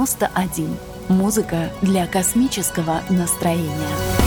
91. Музыка для космического настроения.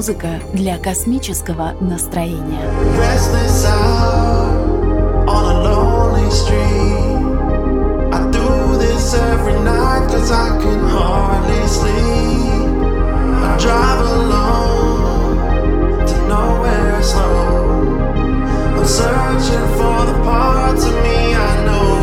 музыка для космического настроения. Every night, cause I can hardly sleep. I drive alone to nowhere slow. I'm searching for the parts of me I know.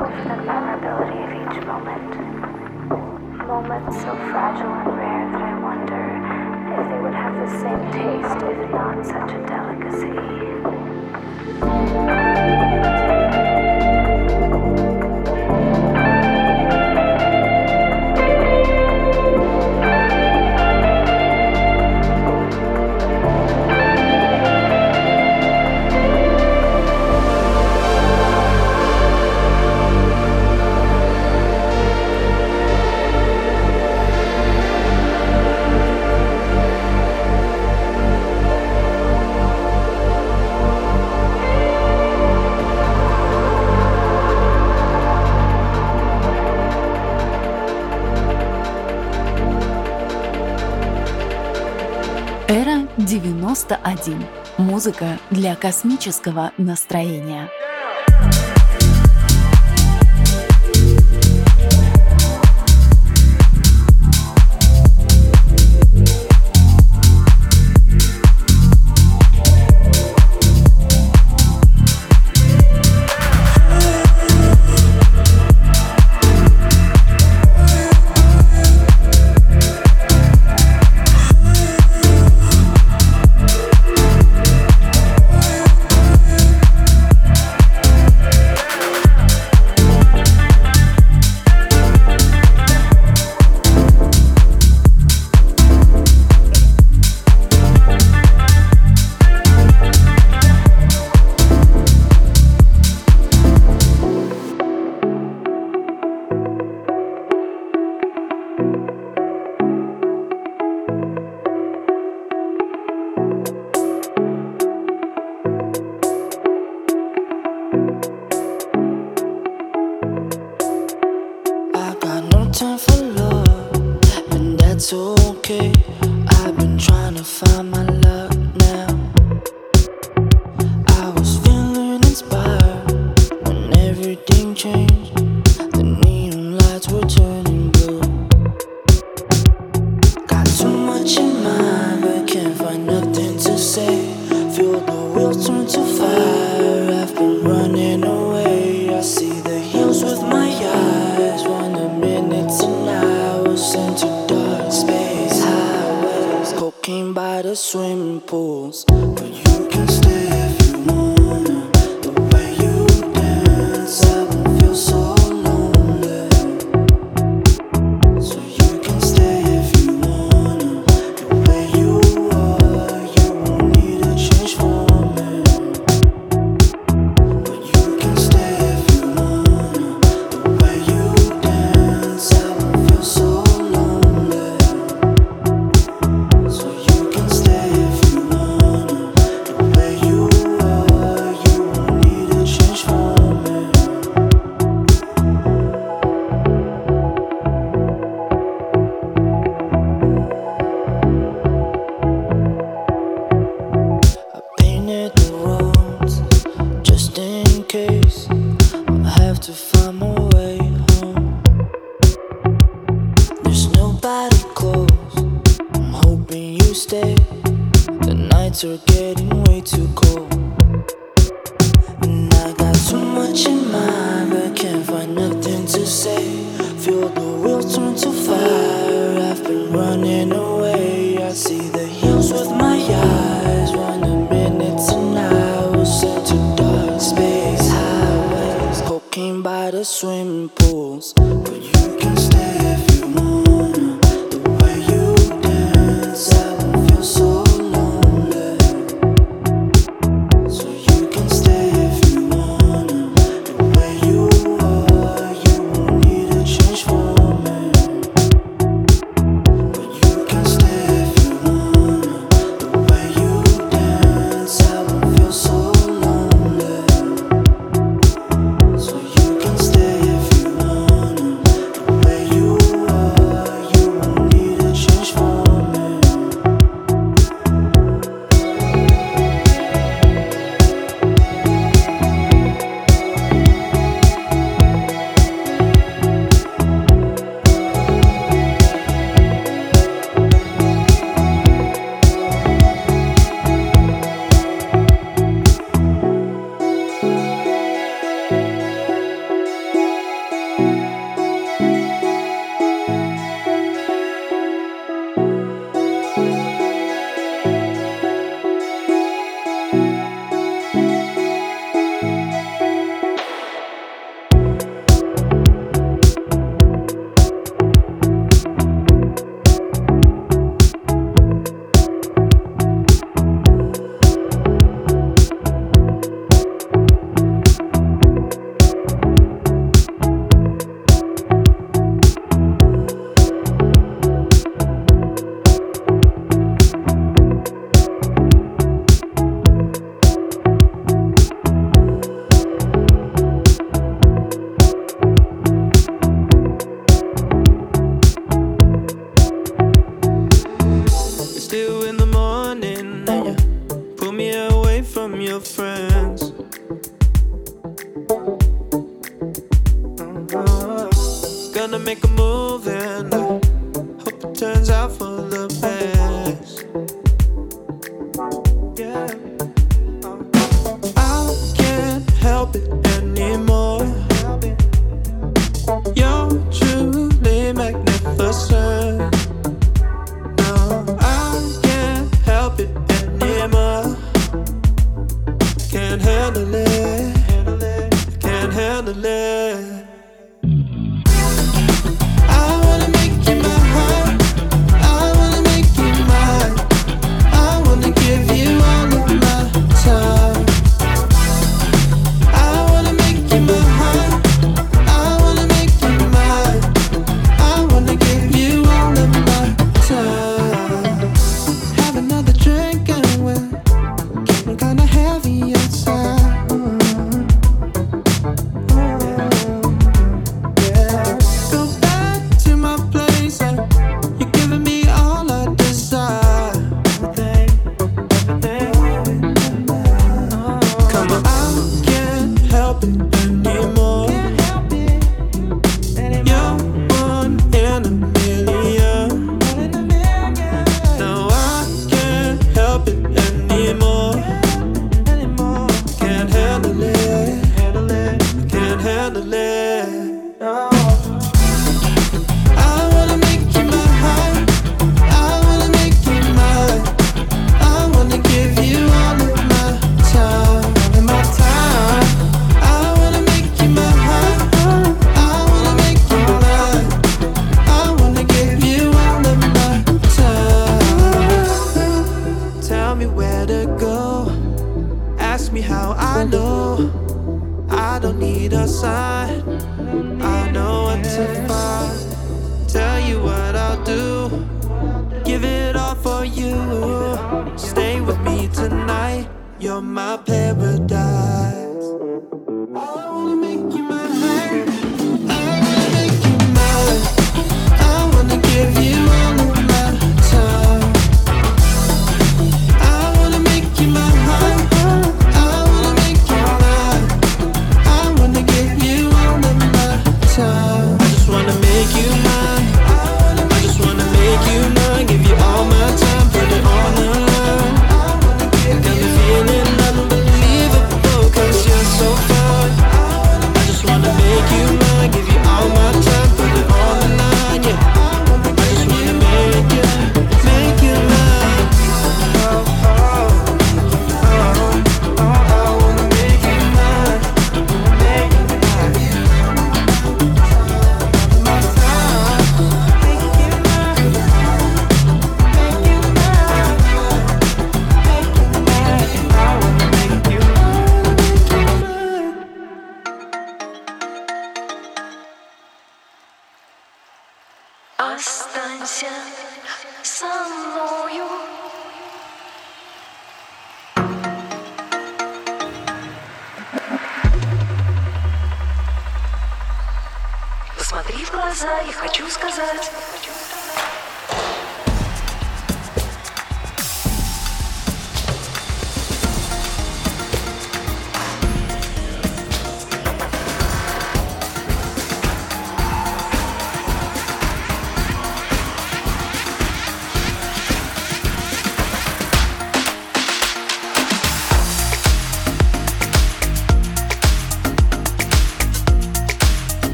for the vulnerability of each moment. Moments so fragile and rare that I wonder if they would have the same taste if not such a delicacy. 91. Музыка для космического настроения.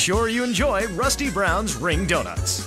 Make sure you enjoy Rusty Brown's Ring Donuts.